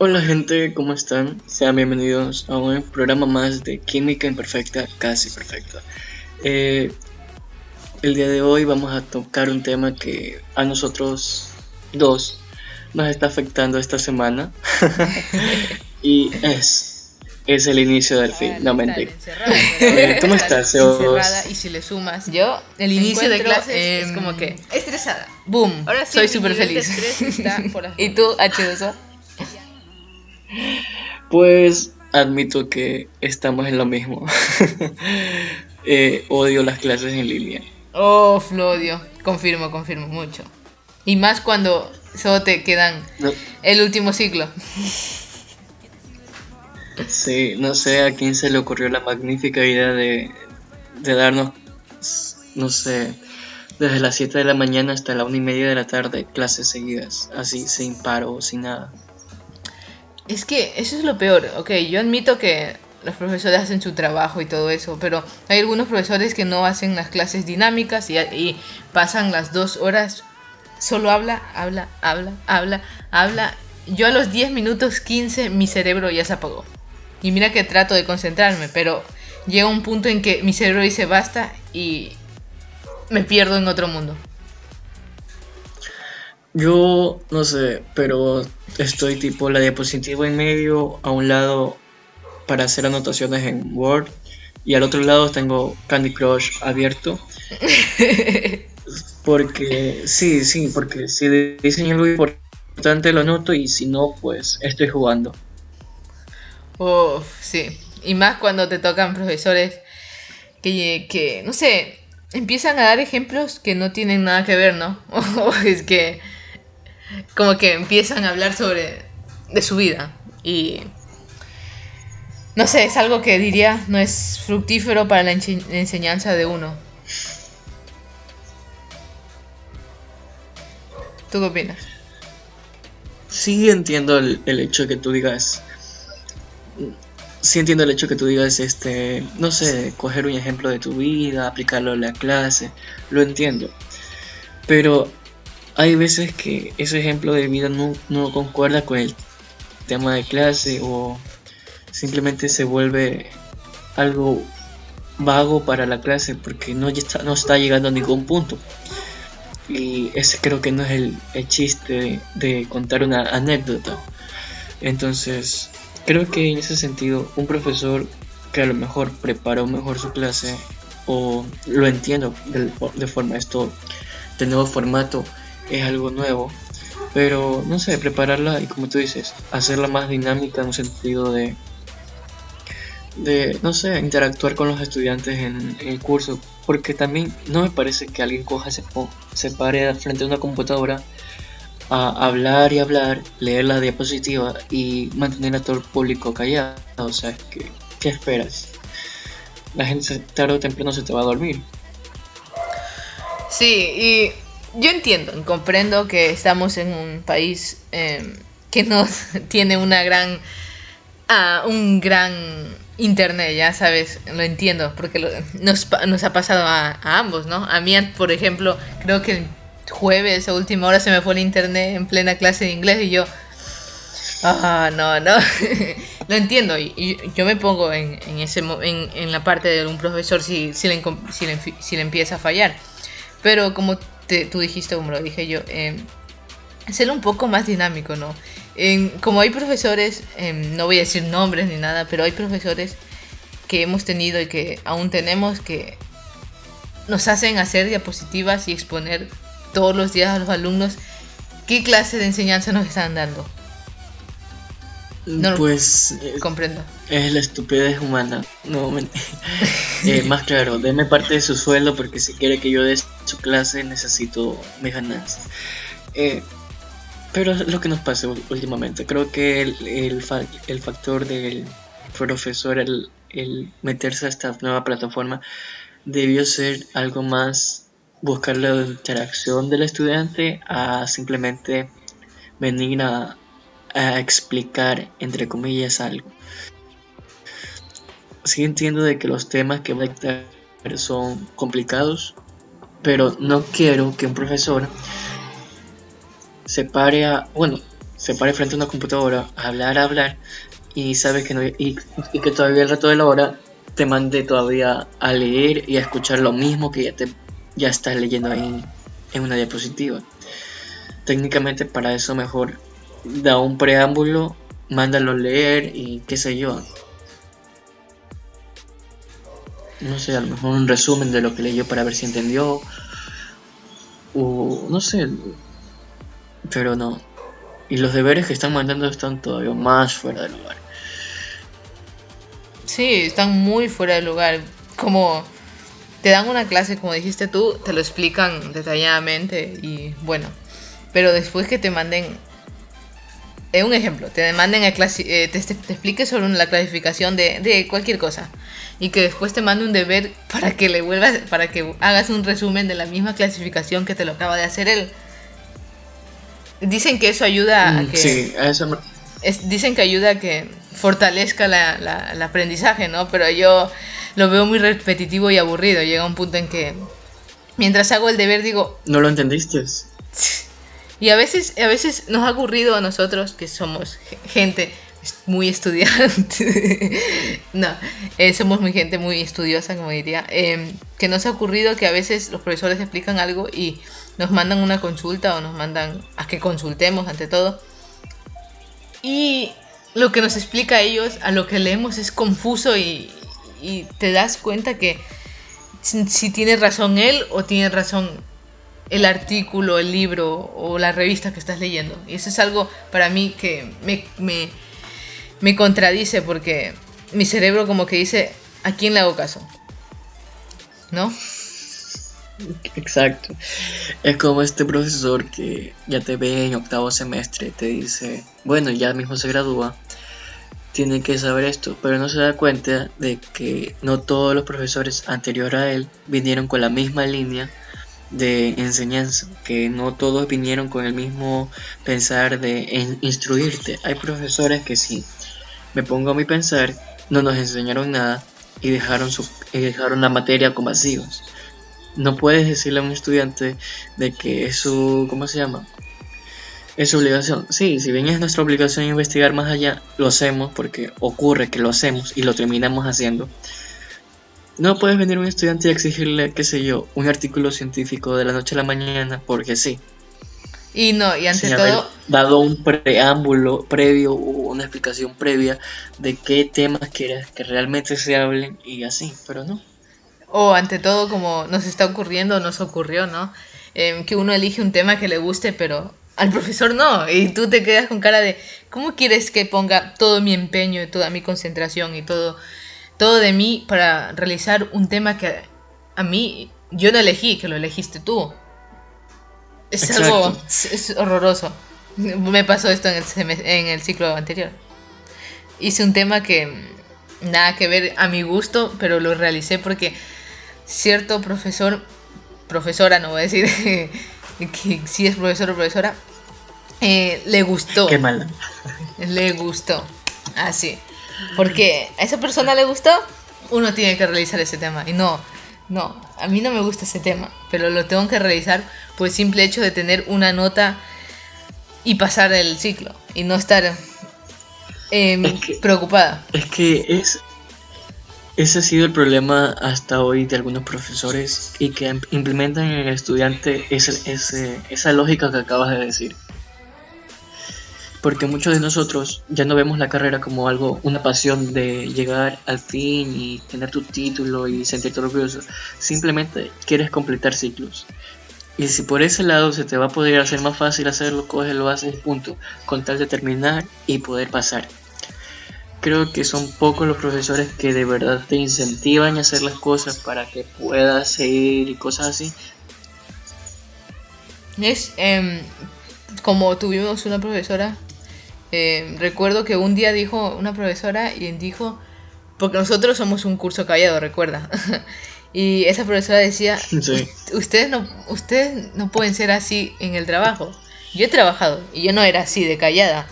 Hola gente, ¿cómo están? Sean bienvenidos a un programa más de Química Imperfecta, casi perfecta. Eh, el día de hoy vamos a tocar un tema que a nosotros dos nos está afectando esta semana y es, es el inicio del fin, no mentira. Eh, ¿Cómo estás, Encerrada y si le sumas yo, el inicio de clase es como que estresada. Boom, Ahora sí, soy súper feliz. ¿Y tú, H2O? Pues admito que estamos en lo mismo. Eh, odio las clases en línea. Oh, lo odio. Confirmo, confirmo mucho. Y más cuando solo te quedan el último ciclo. Sí, no sé a quién se le ocurrió la magnífica idea de, de darnos, no sé, desde las 7 de la mañana hasta la 1 y media de la tarde clases seguidas, así sin paro, sin nada. Es que eso es lo peor, ok, yo admito que los profesores hacen su trabajo y todo eso, pero hay algunos profesores que no hacen las clases dinámicas y, pasan las dos horas, solo habla, habla, habla, habla, habla. Yo a los 10 minutos 15 mi cerebro ya se apagó. Y mira que trato de concentrarme, pero llega un punto en que mi cerebro dice basta y me pierdo en otro mundo. Yo no sé, pero estoy tipo la diapositiva en medio, a un lado para hacer anotaciones en Word y al otro lado tengo Candy Crush abierto. porque sí, sí, porque si dicen algo importante lo anoto y si no, pues estoy jugando. Uf, sí. Y más cuando te tocan profesores que, que, no sé, empiezan a dar ejemplos que no tienen nada que ver, ¿no? es que como que empiezan a hablar sobre de su vida y no sé, es algo que diría no es fructífero para la enseñanza de uno. ¿Tú qué opinas? Sí entiendo el, el hecho que tú digas sí entiendo el hecho que tú digas, este, no sé, coger un ejemplo de tu vida, aplicarlo a la clase, lo entiendo. Pero hay veces que ese ejemplo de vida no, concuerda con el tema de clase o simplemente se vuelve algo vago para la clase porque no está, no está llegando a ningún punto. Y ese creo que no es el, chiste de, contar una anécdota. Entonces, creo que en ese sentido, un profesor que a lo mejor preparó mejor su clase, o lo entiendo de, de forma esto, de nuevo formato, es algo nuevo, pero no sé, prepararla y como tú dices, hacerla más dinámica en un sentido de, de no sé, interactuar con los estudiantes en, el curso, porque también no me parece que alguien coja, se, se pare frente a una computadora a hablar y hablar, leer la diapositiva y mantener a todo el público callado. O sea, ¿qué, qué esperas? La gente tarde o temprano se te va a dormir. Sí, y yo entiendo, comprendo que estamos en un país em, que no tiene una gran, ah, un gran internet, ya sabes, lo entiendo, porque nos, nos, ha pasado a, ambos, ¿no? A mí, por ejemplo, creo que el jueves a última hora se me fue el internet en plena clase de inglés y yo, ah, no, no, lo entiendo, y, yo me pongo en, ese, en, la parte de un profesor si, le, si le empieza a fallar, pero como tú dijiste, como lo dije yo, eh, ser un poco más dinámico, ¿no? como hay profesores, em, no voy a decir nombres ni nada, pero hay profesores que hemos tenido y que aún tenemos que nos hacen hacer diapositivas y exponer todos los días a los alumnos qué clase de enseñanza nos están dando. No, pues comprendo. Es la estupidez humana. No, eh, más claro, deme parte de su sueldo porque si quiere que yo dé su clase necesito mis ganancias. Eh, pero es lo que nos pasa últimamente. Creo que el, el, el factor del profesor, el, el, meterse a esta nueva plataforma, debió ser algo más buscar la interacción del estudiante a simplemente venir a, a explicar, entre comillas, algo. Sí entiendo de que los temas que voy a tratar son complicados, pero no quiero que un profesor se pare a, bueno, se pare frente a una computadora a hablar, a hablar, y sabes que no, y, que todavía el resto de la hora te mande todavía a leer y a escuchar lo mismo que ya te ya estás leyendo ahí en una diapositiva. Técnicamente para eso mejor da un preámbulo, mándalo leer y qué sé yo. No sé, a lo mejor un resumen de lo que leyó para ver si entendió. O no sé. Pero no. Y los deberes que están mandando están todavía más fuera de lugar. Sí, están muy fuera de lugar. Como te dan una clase, como dijiste tú, te lo explican detalladamente y bueno. Pero después que te manden eh, un ejemplo, te manden a eh, te, te, explique sobre la clasificación de, de, cualquier cosa y que después te mande un deber para que le vuelvas, para que hagas un resumen de la misma clasificación que te lo acaba de hacer él. Dicen que eso ayuda a mm, que. Sí, a eso dicen que ayuda a que fortalezca la, la, el aprendizaje, ¿no? Pero yo lo veo muy repetitivo y aburrido. Llega un punto en que mientras hago el deber digo... ¿No lo entendiste? Y a veces, a veces nos ha ocurrido a nosotros, que somos gente muy estudiante, no, eh, somos muy gente muy estudiosa, como diría, em, que nos ha ocurrido que a veces los profesores explican algo y nos mandan una consulta o nos mandan a que consultemos ante todo. Y lo que nos explica a ellos, a lo que leemos es confuso y, y te das cuenta que si, tiene razón él o tiene razón el artículo, el libro o la revista que estás leyendo. Y eso es algo para mí que me, me, me contradice porque mi cerebro como que dice, ¿a quién le hago caso? ¿No? Exacto. Es como este profesor que ya te ve en octavo semestre, te dice, bueno, ya mismo se gradúa, tiene que saber esto, pero no se da cuenta de que no todos los profesores anteriores a él vinieron con la misma línea de enseñanza, que no todos vinieron con el mismo pensar de instruirte. Hay profesores que sí, me pongo a mi pensar, no nos enseñaron nada y dejaron, su, y dejaron la materia con vacíos. No puedes decirle a un estudiante de que es su, ¿cómo se llama? Es su obligación. Sí, si bien es nuestra obligación investigar más allá, lo hacemos porque ocurre que lo hacemos y lo terminamos haciendo. No puedes venir a un estudiante y exigirle, qué sé yo, un artículo científico de la noche a la mañana porque sí. Y no, y ante todo... dado un preámbulo previo o una explicación previa de qué temas quieres que realmente se hablen y así, pero no. O ante todo, como nos está ocurriendo, nos ocurrió, ¿no? Em, que uno elige un tema que le guste, pero al profesor no. Y tú te quedas con cara de, ¿cómo quieres que ponga todo mi empeño y toda mi concentración y todo, todo de mí para realizar un tema que a mí yo no elegí, que lo elegiste tú? Es algo es horroroso. Me pasó esto en el, en el ciclo anterior. Hice un tema que nada que ver a mi gusto, pero lo realicé porque cierto profesor, profesora, no voy a decir que si es profesor o profesora, eh, le gustó. Qué mal. Le gustó. Así. Porque a esa persona le gustó, uno tiene que realizar ese tema. Y no, no, a mí no me gusta ese tema, pero lo tengo que realizar por el simple hecho de tener una nota y pasar el ciclo y no estar em, preocupada. Es que es, ese ha sido el problema hasta hoy de algunos profesores y que implementan en el estudiante esa lógica que acabas de decir porque muchos de nosotros ya no vemos la carrera como algo, una pasión de llegar al fin y tener tu título y sentirte orgulloso. Simplemente quieres completar ciclos. Y si por ese lado se te va a poder hacer más fácil hacerlo, coges, lo haces, punto, con tal de terminar y poder pasar. Creo que son pocos los profesores que de verdad te incentivan a hacer las cosas para que puedas seguir y cosas así. Es em, como tuvimos una profesora eh, recuerdo que un día dijo una profesora y dijo, porque nosotros somos un curso callado, recuerda. y esa profesora decía, ustedes, no, ustedes no pueden ser así en el trabajo. Yo he trabajado y yo no era así de callada.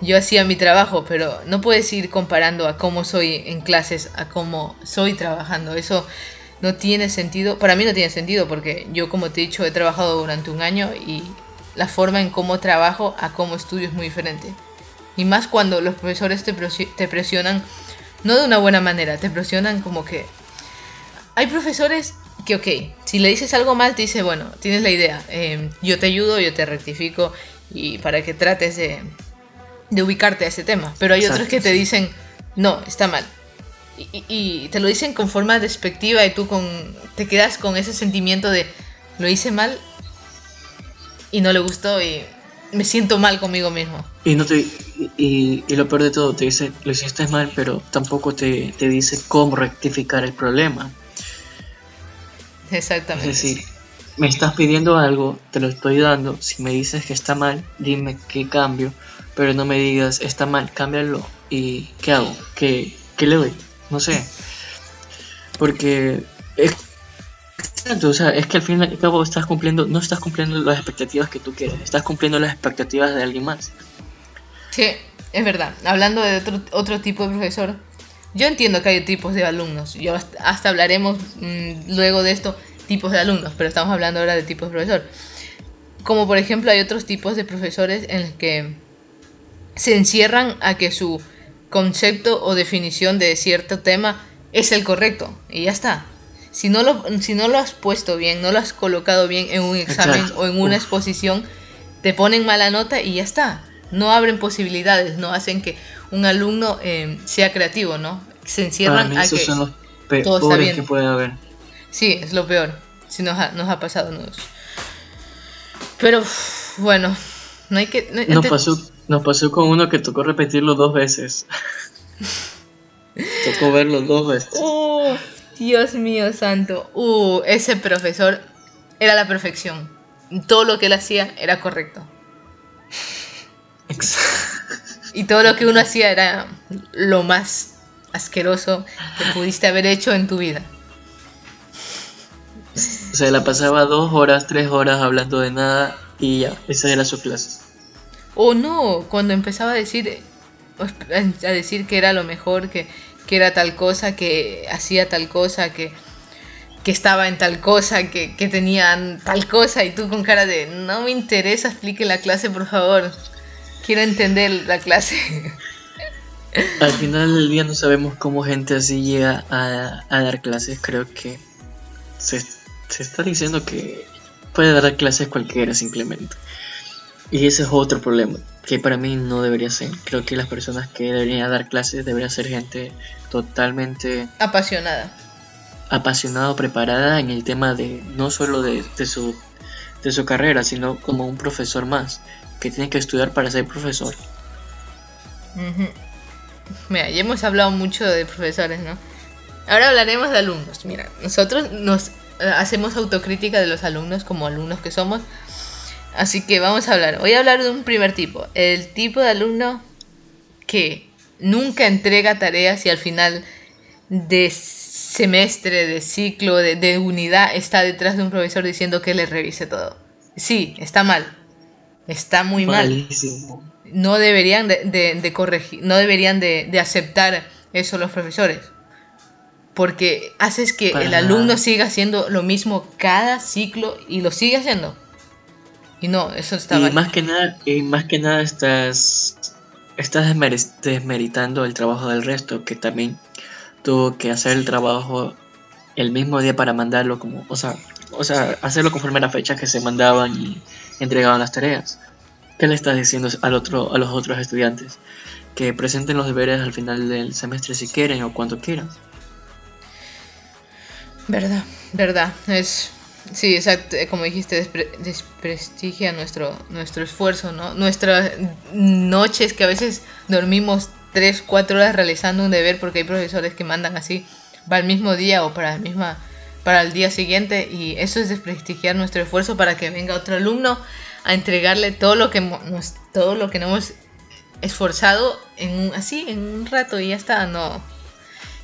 Yo hacía mi trabajo, pero no puedes ir comparando a cómo soy en clases a cómo soy trabajando. Eso no tiene sentido. Para mí no tiene sentido porque yo, como te he dicho, he trabajado durante un año y la forma en cómo trabajo a cómo estudio es muy diferente. Y más cuando los profesores te, te presionan, no de una buena manera, te presionan como que... Hay profesores que, ok, si le dices algo mal, te dice, bueno, tienes la idea, em, yo te ayudo, yo te rectifico y para que trates de, de ubicarte a ese tema. Pero hay otros que te dicen, no, está mal. Y, y, te lo dicen con forma despectiva y tú con, te quedas con ese sentimiento de, lo hice mal y no le gustó y me siento mal conmigo mismo. Y, no te, y, y lo peor de todo, te dice, lo hiciste mal, pero tampoco te, te dice cómo rectificar el problema. Exactamente. Es decir, me estás pidiendo algo, te lo estoy dando. Si me dices que está mal, dime qué cambio. Pero no me digas, está mal, cámbialo. ¿Y qué hago? ¿Qué, qué le doy? No sé. Porque es, o sea, es que al fin y al cabo estás cumpliendo, no estás cumpliendo las expectativas que tú quieres, estás cumpliendo las expectativas de alguien más. Sí, es verdad. Hablando de otro, otro tipo de profesor, yo entiendo que hay tipos de alumnos. Yo hasta, hablaremos mm, luego de esto, tipos de alumnos, pero estamos hablando ahora de tipos de profesor. Como por ejemplo hay otros tipos de profesores en los que se encierran a que su concepto o definición de cierto tema es el correcto y ya está. Si no lo, si no lo has puesto bien, no lo has colocado bien en un examen o en una exposición, te ponen mala nota y ya está. No abren posibilidades, no hacen que un alumno eh, sea creativo, ¿no? Se encierran a que son los peores que puede haber. Sí, es lo peor. Si nos ha, nos ha pasado a Pero bueno, no hay que. nos, pasó, nos pasó con uno que tocó repetirlo dos veces. tocó verlo dos veces. Dios mío santo. Uh, ese profesor era la perfección. Todo lo que él hacía era correcto. Y todo lo que uno hacía era lo más asqueroso que pudiste haber hecho en tu vida. O sea, la pasaba dos horas, tres horas hablando de nada y ya, esa era su clase. O no, cuando empezaba a decir, a decir que era lo mejor, que, que era tal cosa, que hacía tal cosa, que, que estaba en tal cosa, que, que tenían tal cosa, y tú con cara de, no me interesa, explique la clase, por favor. Quiero entender la clase. Al final del día no sabemos cómo gente así llega a, dar clases. Creo que se, está diciendo que puede dar clases cualquiera simplemente. Y ese es otro problema, que para mí no debería ser. Creo que las personas que deberían dar clases deberían ser gente totalmente apasionada. Apasionada, preparada en el tema de no solo de, de, su, de su carrera, sino como un profesor más que tiene que estudiar para ser profesor. Mira, ya hemos hablado mucho de profesores, ¿no? Ahora hablaremos de alumnos. Mira, nosotros nos eh, hacemos autocrítica de los alumnos como alumnos que somos. Así que vamos a hablar. Voy a hablar de un primer tipo. El tipo de alumno que nunca entrega tareas y al final de semestre, de ciclo, de, de unidad está detrás de un profesor diciendo que le revise todo. Sí, está mal. Está muy mal. No deberían de, corregir, no deberían de, aceptar eso los profesores. Porque haces que el alumno siga haciendo lo mismo cada ciclo y lo sigue haciendo. Y no, eso está y Más que nada, y más que nada estás, estás desmeritando el trabajo del resto, que también tuvo que hacer el trabajo el mismo día para mandarlo como, o sea, o sea, hacerlo conforme a las fechas que se mandaban y entregaban las tareas. ¿Qué le estás diciendo al otro, a los otros estudiantes? Que presenten los deberes al final del semestre si quieren o cuando quieran. Verdad, verdad. Es, sí, exacto. Como dijiste, desprestigia nuestro, nuestro esfuerzo, ¿no? Nuestras noches que a veces dormimos 3, 4 horas realizando un deber porque hay profesores que mandan así para el mismo día o para la misma para el día siguiente y eso es desprestigiar nuestro esfuerzo para que venga otro alumno a entregarle todo lo que nos, todo lo que hemos esforzado en así en un rato y ya está no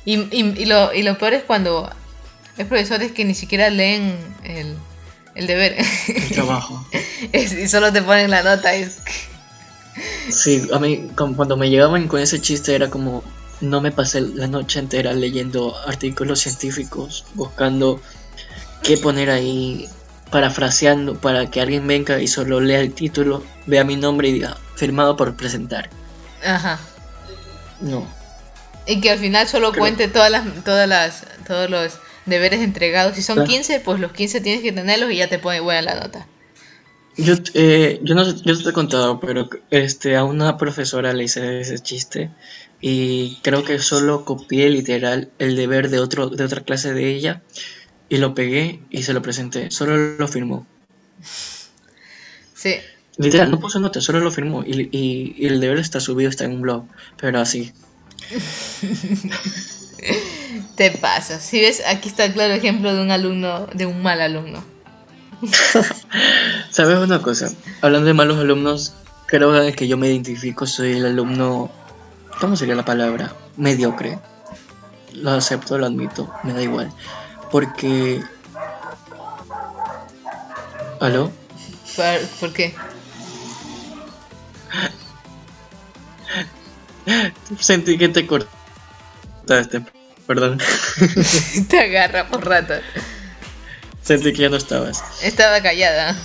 y, y, lo, y lo peor es cuando hay profesores que ni siquiera leen el, el deber el trabajo y solo te ponen la nota es sí a mí cuando me llegaban con ese chiste era como no me pasé la noche entera leyendo artículos científicos, buscando qué poner ahí parafraseando para que alguien venga y solo lea el título, vea mi nombre y diga firmado por presentar. Ajá. No. Y que al final solo Creo- cuente todas las, todas las, todos los deberes entregados. Si son Claro. 15, pues los 15 tienes que tenerlos y ya te pone buena la nota. Yo, eh, yo no yo te he contado, pero este, a una profesora le hice ese chiste y creo que solo copié literal el deber de, otro, de otra clase de ella y lo pegué y se lo presenté. Solo lo firmó. Sí. Literal, no puso nota, solo lo firmó y, y- y el deber está subido, está en un blog, pero así. Te pasa. Si ves, aquí está el claro ejemplo de un alumno, de un mal alumno. ¿Sabes una cosa? Hablando de malos alumnos, creo que yo me identifico, soy el alumno, ¿cómo sería la palabra? Mediocre. Lo acepto, lo admito, me da igual. Porque... ¿Aló? ¿Por, por qué? Sentí que te cortaste, perdón. Te agarra por rato. Sentí que ya no estabas. Estaba callada,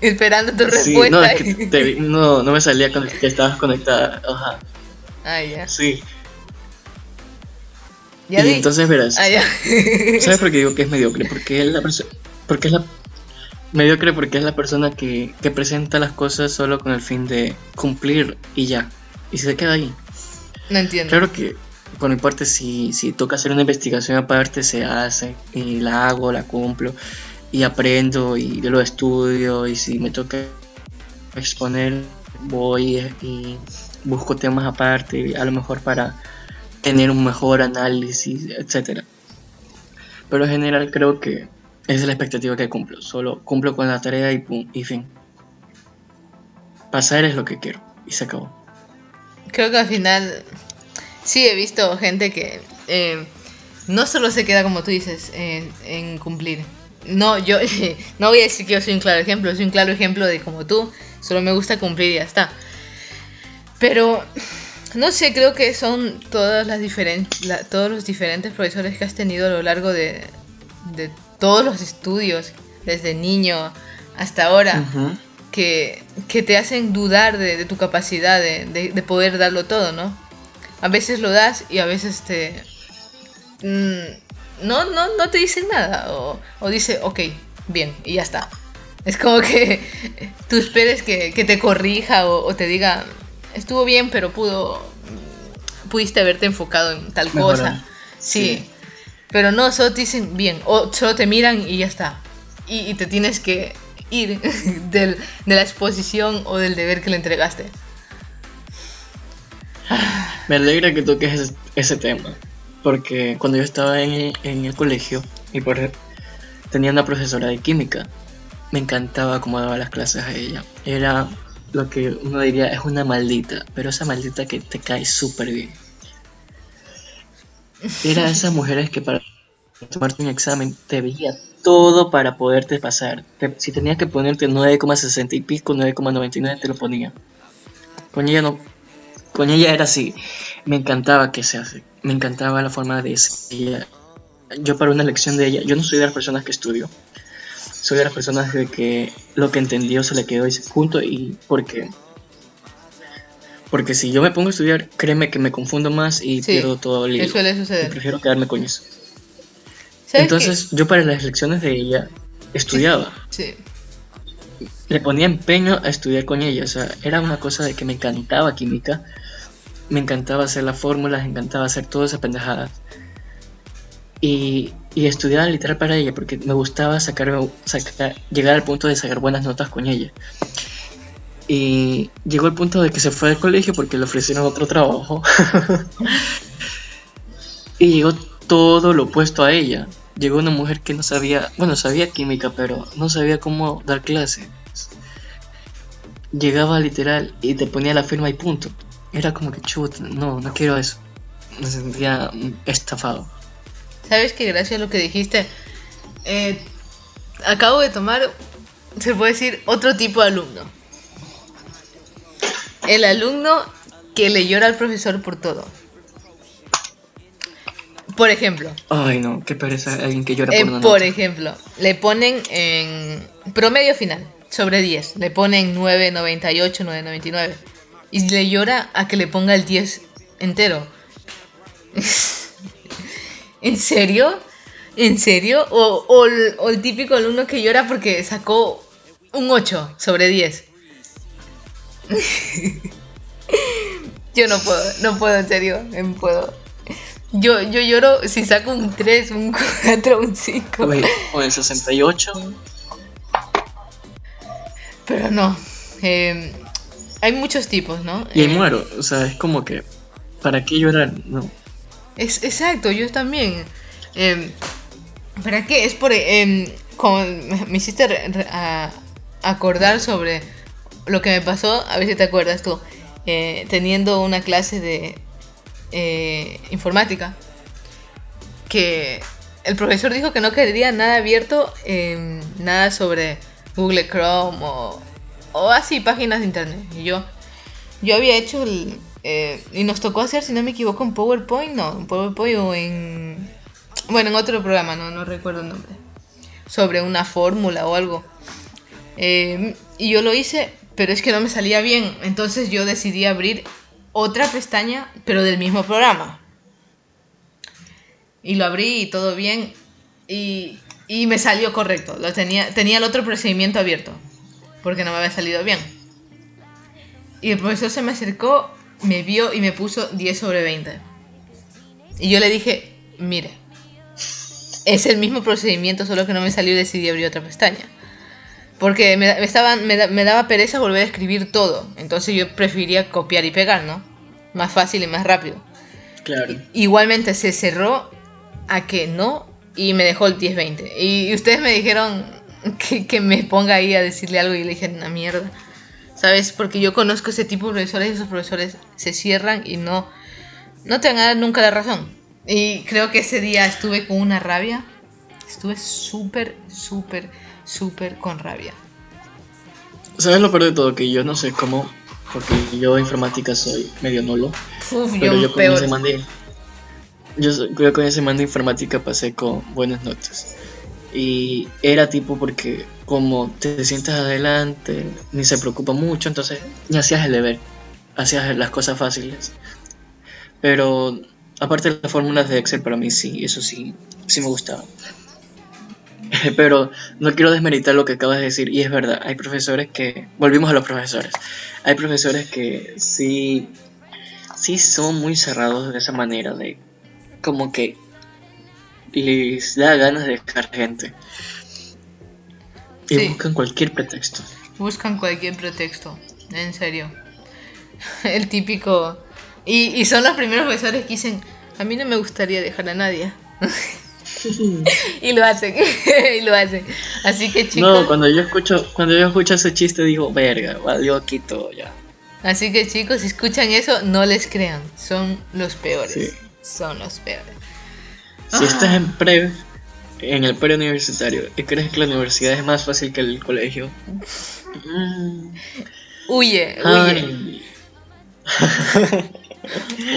esperando tu Sí, respuesta. no, es que te vi- no, no me salía con que estabas conectada. Ajá, Ah, ya. sí. Ya y vi. entonces verás. Ah, ya. ¿Sabes por qué digo que es mediocre? Porque es la persona. Porque es la. Mediocre porque es la persona que, que presenta las cosas solo con el fin de cumplir y ya. Y se queda ahí. No entiendo. Claro que, por mi parte, si, si toca hacer una investigación aparte, se hace. Y la hago, la cumplo. Y aprendo y lo estudio. Y si me toca exponer, voy y busco temas aparte. A lo mejor para tener un mejor análisis, etcétera. Pero en general creo que esa es la expectativa que cumplo. Solo cumplo con la tarea y pum, y fin. Pasar es lo que quiero. Y se acabó. Creo que al final sí he visto gente que eh, no solo se queda como tú dices en, en cumplir. No, yo no voy a decir que yo soy un claro ejemplo, soy un claro ejemplo de como tú, solo me gusta cumplir y ya está. Pero no sé, creo que son todas las diferen- la- todos los diferentes profesores que has tenido a lo largo de, de todos los estudios, desde niño hasta ahora que, que te hacen dudar de, de tu capacidad de, de- de poder darlo todo, ¿no? A veces lo das y a veces te... mm, no, no, no te dicen nada o, o dice, ok, bien, y ya está. Es como que tú esperes que, que te corrija o, o te diga, estuvo bien, pero pudo... Pudiste haberte enfocado en tal cosa. Sí. Sí. Pero no, solo te dicen bien, o solo te miran y ya está. Y, y te tienes que ir del- de la exposición o del deber que le entregaste. Me alegra que toques ese, tema. Porque cuando yo estaba en, el colegio y por, tenía una profesora de química, me encantaba cómo daba las clases a ella. Era lo que uno diría es una maldita, pero esa maldita que te cae súper bien. Era esas mujeres que para tomarte un examen te veía todo para poderte pasar. Si tenías que ponerte 9,60 y pico, 9,99 te lo ponía. Con ella no, con ella era así. Me encantaba que se hace. Me encantaba la forma de ella. Yo para una lección de ella, yo no soy de las personas que estudio. Soy de las personas de que lo que entendió se le quedó y se- punto y porque porque si yo me pongo a estudiar, créeme que me confundo más y Sí, pierdo todo el ¿Qué hilo. suele Y suceder? prefiero quedarme con eso. ¿Sabes Entonces, yo para las lecciones de ella estudiaba. qué? Sí. le ponía empeño a estudiar con ella. O sea, era una cosa de que me encantaba química. Me encantaba hacer las fórmulas, me encantaba hacer todas esas pendejadas. Y, y estudiaba literal para ella porque me gustaba sacar, sacar, llegar al punto de sacar buenas notas con ella. Y llegó el punto de que se fue del colegio porque le ofrecieron otro trabajo. y llegó todo lo opuesto a ella. Llegó una mujer que no sabía, bueno, sabía química, pero no sabía cómo dar clase. Llegaba literal y te ponía la firma y punto. Era como que chuta, no, no quiero eso. Me sentía estafado. ¿Sabes que gracias a lo que dijiste, eh, acabo de tomar, se puede decir, otro tipo de alumno. El alumno que le llora al profesor por todo. Por ejemplo. Ay, no, qué pereza alguien que llora eh, por una por nota. ejemplo, le ponen en promedio final, sobre 10. Le ponen 9.98, 9.99. Y le llora a que le ponga el 10 entero. ¿En serio? ¿En serio? O, o el, o el típico alumno que llora porque sacó un 8 sobre 10. Yo no puedo, no puedo, en serio, no puedo. Yo, yo lloro si saco un 3, un 4, un 5. Oye, o el 68. Pero no. eh, hay muchos tipos, ¿no? Y ahí Eh, muero. O sea, es como que. ¿Para qué llorar? No. Es, exacto, yo también. Eh, ¿Para qué? Es por... eh, como me hiciste a- acordar sobre lo que me pasó, a ver si te acuerdas tú, eh, teniendo una clase de eh, informática, que el profesor dijo que no quería nada abierto, eh, nada sobre Google Chrome o, o así, páginas de internet. Y yo, yo había hecho el... eh, y nos tocó hacer, si no me equivoco, en PowerPoint, no, en PowerPoint o en... Bueno, en otro programa, no, no recuerdo el nombre. Sobre una fórmula o algo. Eh, y yo lo hice, pero es que no me salía bien. Entonces yo decidí abrir otra pestaña, pero del mismo programa. Y lo abrí y todo bien. Y, y me salió correcto. Lo tenía, tenía el otro procedimiento abierto. Porque no me había salido bien. Y el profesor se me acercó, me vio y me puso 10 sobre 20. Y yo le dije, mire, es el mismo procedimiento, solo que no me salió y decidí abrir otra pestaña. Porque me, me daba pereza volver a escribir todo. Entonces yo prefería copiar y pegar, ¿no? Más fácil y más rápido. Claro. Igualmente se cerró a que no y me dejó el 10-20. Y, y ustedes me dijeron que, que me ponga ahí a decirle algo y le dije, una mierda. ¿Sabes? Porque yo conozco ese tipo de profesores y esos profesores se cierran y no, no te van a dar nunca la razón. Y creo que ese día estuve con una rabia. Estuve súper, súper, súper con rabia. ¿Sabes lo peor de todo? Que yo no sé cómo. Porque yo informática soy medio nulo. Uf, Pero yo, yo con peor. ese man de. Yo, yo con ese man de informática pasé con buenas notas. Y era tipo porque como te sientas adelante, ni se preocupa mucho, entonces ni hacías el deber, hacías las cosas fáciles. Pero aparte las fórmulas de Excel para mí sí, eso sí, sí me gustaba. Pero no quiero desmeritar lo que acabas de decir, y es verdad, hay profesores que, volvimos a los profesores, hay profesores que sí, sí son muy cerrados de esa manera, de como que les da ganas de dejar gente. Y Sí. buscan cualquier pretexto. Buscan cualquier pretexto, en serio. El típico... Y, y son los primeros profesores que dicen, a mí no me gustaría dejar a nadie. y lo hacen, y lo hacen. Así que chicos, No, cuando yo escucho, cuando yo escucho ese chiste digo, verga, valió aquí todo ya. así que chicos, si escuchan eso, no les crean. Son los peores. Sí. Son los peores. Si estás en pre, en el preuniversitario, y crees que la universidad es más fácil que el colegio, mm, Huye, huye,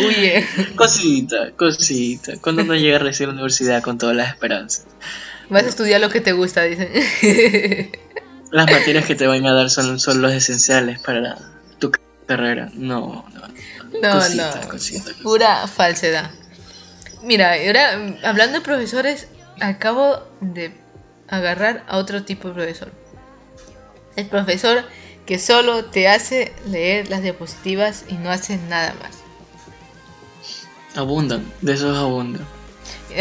huye. cosita, cosita. Cuando uno llega a recibir la universidad con todas las esperanzas. Vas a estudiar lo que te gusta, dicen. Las materias que te van a dar son, son los esenciales para tu carrera. No, no. No, Cosita, no. cosita, cosita. Pura falsedad. Mira, ahora hablando de profesores, acabo de agarrar a otro tipo de profesor. El profesor que solo te hace leer las diapositivas y no hace nada más. Abundan, de esos abundan.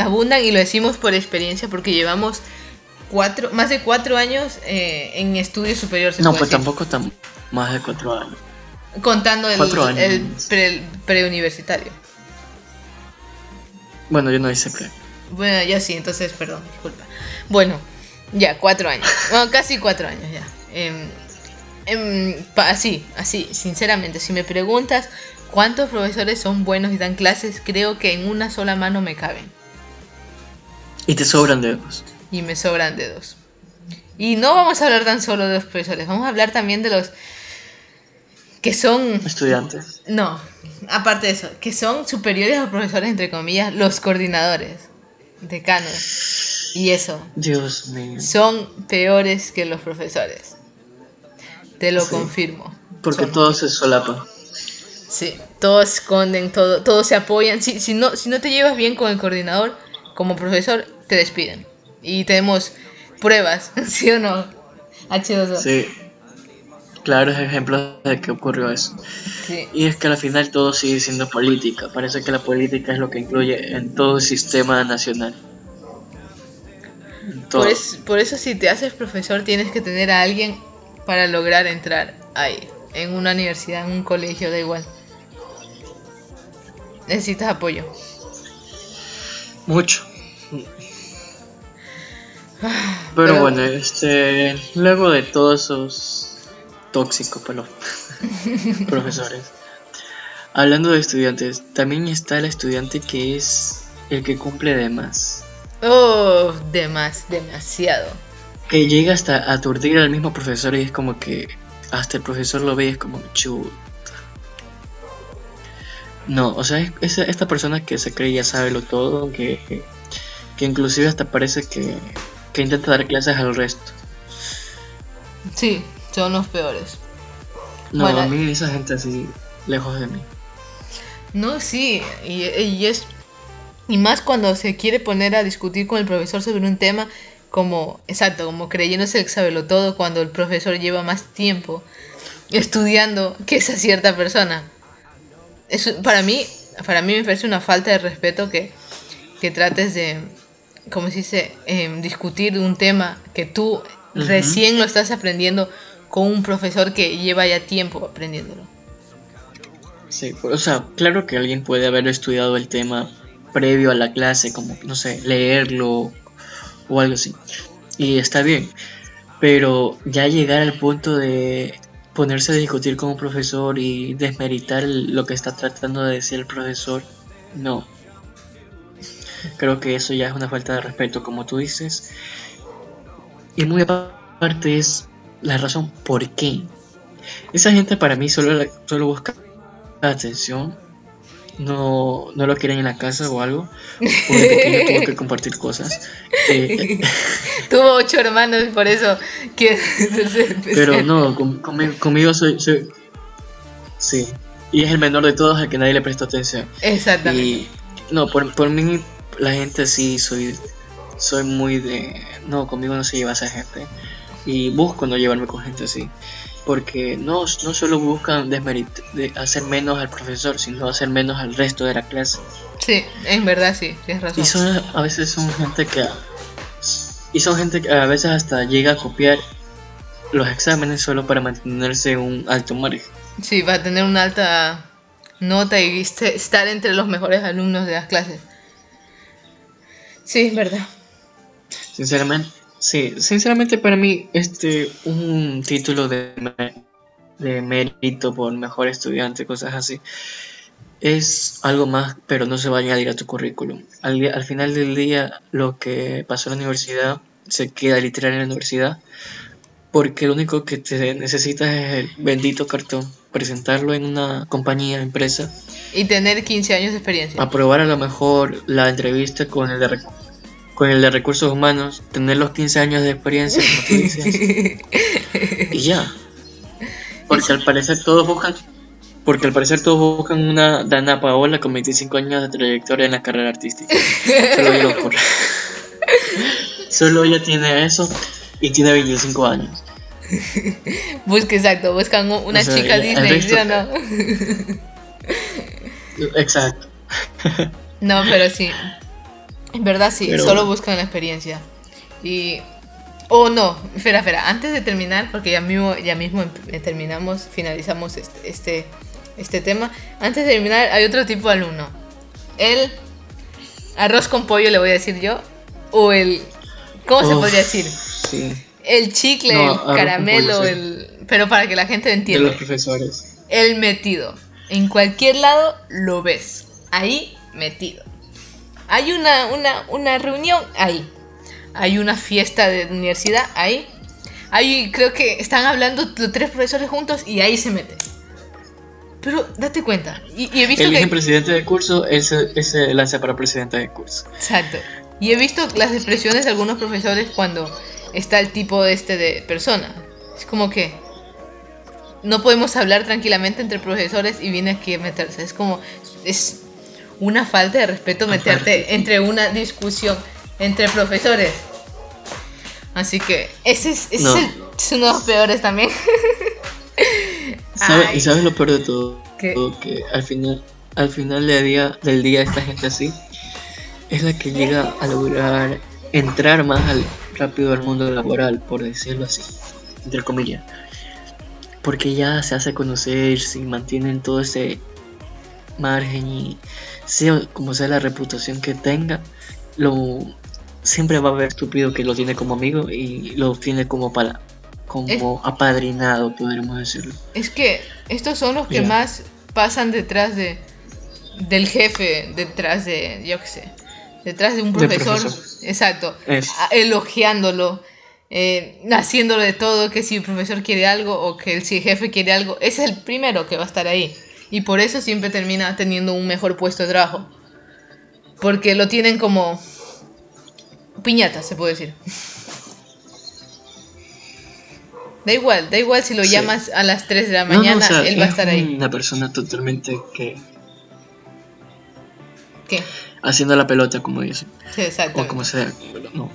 Abundan y lo decimos por experiencia porque llevamos cuatro, más de cuatro años eh, en estudio superior. se No, puede pues decir. tampoco tan más de cuatro años. Contando el, pre- preuniversitario. Bueno, yo no hice pre. Bueno, yo sí, entonces, perdón, disculpa. Bueno, ya, cuatro años. Bueno, casi cuatro años ya. Pa- así, así, sinceramente, si me preguntas cuántos profesores son buenos y dan clases, creo que en una sola mano me caben. Y te sobran dedos. Y me sobran dedos. Y no vamos a hablar tan solo de los profesores, vamos a hablar también de los que son... Estudiantes. No, aparte de eso, que son superiores a los profesores, entre comillas, los coordinadores, decanos. Y eso. Dios mío. Son peores que los profesores. Te lo Sí. confirmo. Porque Son- todo se solapa. Sí, todos esconden, todo, todos se apoyan. Si, si, no, si no te llevas bien con el coordinador, como profesor, te despiden. Y tenemos pruebas, ¿sí o no? H2O. Sí. Claros ejemplos de que ocurrió eso. Sí. Y es que al final todo sigue siendo política. Parece que la política es lo que incluye en todo el sistema nacional. Todo. Por, es- por eso si te haces profesor tienes que tener a alguien para lograr entrar ahí. En una universidad, en un colegio, da igual. Necesitas apoyo. Mucho. Pero, Pero- bueno, este, luego de todos esos tóxicos para los profesores, hablando de estudiantes, también está el estudiante que es el que cumple de más, Oh, demás, demasiado. que llega hasta aturdir al mismo profesor y es como que hasta el profesor lo ve y es como chuta. No, o sea, es, es esta persona que se cree ya sabe lo todo, que, que inclusive hasta parece que, que intenta dar clases al resto. Sí, son los peores. No, Bueno. a mí esa gente así, lejos de mí. No, sí, y, y es. Y más cuando se quiere poner a discutir con el profesor sobre un tema, como, exacto, como creyéndose que sabe lo todo, cuando el profesor lleva más tiempo estudiando que esa cierta persona. Eso, para mí, para mí me parece una falta de respeto que, que trates de, como se dice, Em, discutir un tema que tú recién lo estás aprendiendo con un profesor que lleva ya tiempo aprendiéndolo. Sí, o sea, claro que alguien puede haber estudiado el tema previo a la clase, como, no sé, leerlo o algo así. Y está bien. Pero ya llegar al punto de ponerse a discutir con un profesor y desmeritar lo que está tratando de decir el profesor, no. Creo que eso ya es una falta de respeto, como tú dices. Y muy aparte es la razón por qué. Esa gente para mí solo, la- solo busca atención. No, no lo quieren en la casa o algo. Pequeño tuvo que compartir cosas. Eh, Tuvo ocho hermanos, por eso ser pero no, con- conmigo, conmigo soy, soy- Sí. Y es el menor de todos al que nadie le presta atención. Exactamente. Y no, por, por mí, la gente sí, soy, soy muy de. No, conmigo no se lleva esa gente. Y busco no llevarme con gente así. Porque no, no solo buscan desmerit de hacer menos al profesor, sino hacer menos al resto de la clase. Sí, en verdad sí, tienes razón. Y son, a veces son gente que. Y son gente que a veces hasta llega a copiar los exámenes solo para mantenerse en un alto margen. Sí, va a tener una alta nota y estar entre los mejores alumnos de las clases. Sí, es verdad. Sinceramente, sí, sinceramente para mí este un título de, de mérito por mejor estudiante, cosas así, es algo más, pero no se va a añadir a tu currículum. Al, al final del día, lo que pasó en la universidad se queda literal en la universidad, porque lo único que te necesitas es el bendito cartón, presentarlo en una compañía, empresa, Y tener 15 años de experiencia. aprobar a lo mejor la entrevista con el de, con el de recursos humanos, tener los 15 años de experiencia, como tú dices, y ya. Porque al parecer todos buscan, porque al parecer todos buscan una Dana Paola con 25 años de trayectoria en la carrera artística. Solo ella lo ocurre. Solo ella tiene eso y tiene 25 años. Busca, exacto, buscan una O sea, chica Disney, ¿sí o no? Exacto. No, pero sí. En verdad sí, Pero- solo buscan la experiencia. Y. Oh, no, espera, espera. Antes de terminar, porque ya mismo, ya mismo em- terminamos, finalizamos este, este, este tema. Antes de terminar, hay otro tipo de alumno. El arroz con pollo, le voy a decir yo. O el. ¿Cómo se podría decir? Sí, El chicle, No, el caramelo, pollo, sí. el. Pero para que la gente de entienda. los profesores. El metido. En cualquier lado lo ves. Ahí metido. Hay una, una, una reunión ahí. Hay una fiesta de universidad ahí. Ahí creo que están hablando los tres profesores juntos y ahí se mete. Pero date cuenta. Y, y he visto Eligen que. presidente de curso, él se, él se lanza para presidente de curso. Exacto. Y he visto las expresiones de algunos profesores cuando está el tipo este de persona. Es como que no podemos hablar tranquilamente entre profesores y viene aquí a meterse. Es como es una falta de respeto meterte entre una discusión entre profesores. Así que ese es, ese No. es, el- es uno de los peores también. ¿Sabe- Ay. ¿Y sabes lo peor de todo? ¿Qué? Que al final, al final del día, del día esta gente así es la que llega a lograr entrar más al, rápido al mundo laboral, por decirlo así, entre comillas. Porque ya se hace conocer, si mantienen todo ese margen y sea como sea la reputación que tenga, lo siempre va a haber estúpido que lo tiene como amigo y lo tiene como para como apadrinado, podríamos decirlo. Es que estos son los que más pasan detrás de del jefe, detrás de, yo qué sé, detrás de un profesor. profesor. Exacto. Es. Elogiándolo, eh, haciéndolo de todo, que si el profesor quiere algo o que si el jefe quiere algo, ese es el primero que va a estar ahí. Y por eso siempre termina teniendo un mejor puesto de trabajo. Porque lo tienen como piñata, se puede decir. Da igual, da igual si lo Sí. llamas a las 3 de la No, no, mañana, o sea, él va a es estar ahí. Una persona totalmente que ¿Qué? haciendo la pelota, como dicen, Sí, exacto. o como sea, no.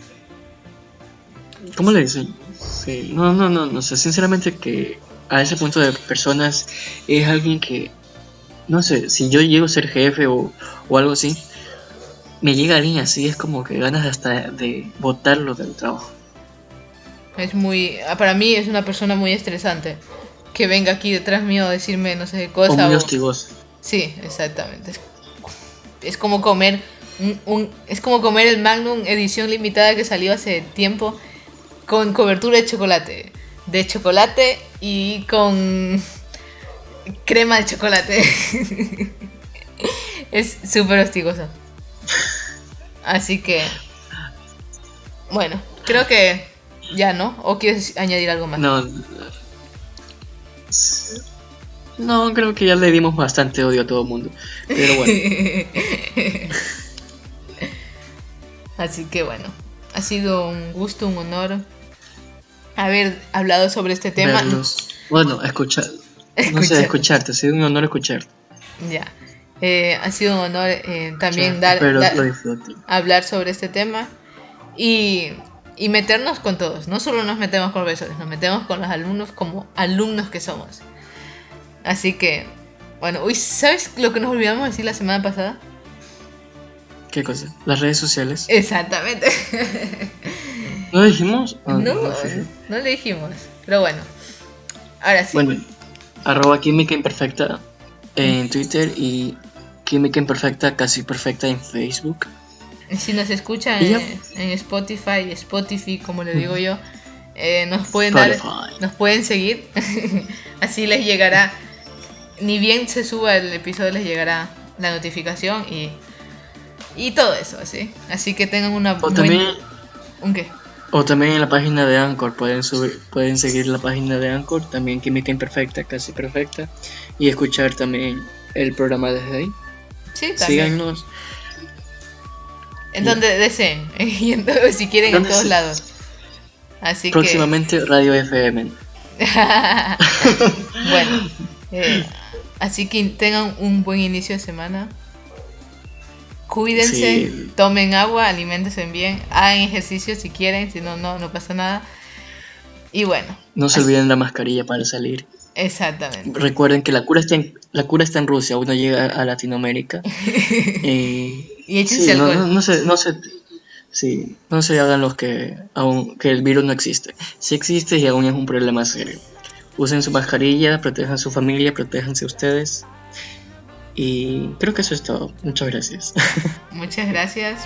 ¿Cómo le dicen? Sí, no, no, no, no sé, sinceramente que a ese punto de personas es alguien que, no sé, si yo llego a ser jefe o, o algo así, me llega alguien así, es como que ganas hasta de botarlo del trabajo. Es muy. ah, Para mí es una persona muy estresante. Que venga aquí detrás mío a decirme no sé qué O cosa. muy o- hostigoso. Sí, exactamente. Es, es como comer un, un- es como comer el Magnum edición limitada que salió hace tiempo con cobertura de chocolate. De chocolate y con crema de chocolate. es súper hostigoso. Así que bueno, creo que ya, ¿no? ¿O quieres añadir algo más? No. No, creo que ya le dimos bastante odio a todo el mundo. Pero bueno. Así que bueno, ha sido un gusto, un honor haber hablado sobre este tema. verlos. Bueno, escuchar. No sé, escucharte. Ha sido un honor escucharte. Ya. Eh, ha sido un honor eh, también dar, dar- lo hablar sobre este tema y, y meternos con todos. No solo nos metemos con profesores, nos metemos con los alumnos como alumnos que somos. Así que, bueno, uy, ¿sabes lo que nos olvidamos decir la semana pasada? ¿Qué cosa? Las redes sociales. Exactamente. ¿No dijimos? Ah, No, fíjate. no le dijimos. Pero bueno, ahora sí. Bueno, arroba química imperfecta en Twitter y química imperfecta casi perfecta en Facebook. Si nos escuchan en, en Spotify, Spotify, como le digo yo, eh, nos pueden dar, nos pueden seguir. Así les llegará, ni bien se suba el episodio, les llegará la notificación y, y todo eso, así. Así que tengan una O buen- también, ¿Un qué? O también en la página de Anchor pueden subir, pueden seguir la página de Anchor, también química imperfecta, casi perfecta, y escuchar también el programa desde ahí. Sí, también. Síganos. En donde deseen. Y en todo- si quieren, en ¿Dónde todos se- lados. Así que. Próximamente Radio FM. bueno, eh, así que tengan un buen inicio de semana. Cuídense, Sí. tomen agua, alimentense bien, hagan ejercicio si quieren, si no, no, no pasa nada. Y bueno, No se Así- olviden la mascarilla para salir. exactamente. Recuerden que la cura está en, la cura está en Rusia, uno llega a Latinoamérica. Eh, Y échense sí, no, alcohol. no, no se, no se, sí, no se hagan los que aún que el virus no existe. Sí existe y aún es un problema serio. Usen su mascarilla, protejan a su familia, protéjanse ustedes. Y creo que eso es todo. Muchas gracias. Muchas gracias.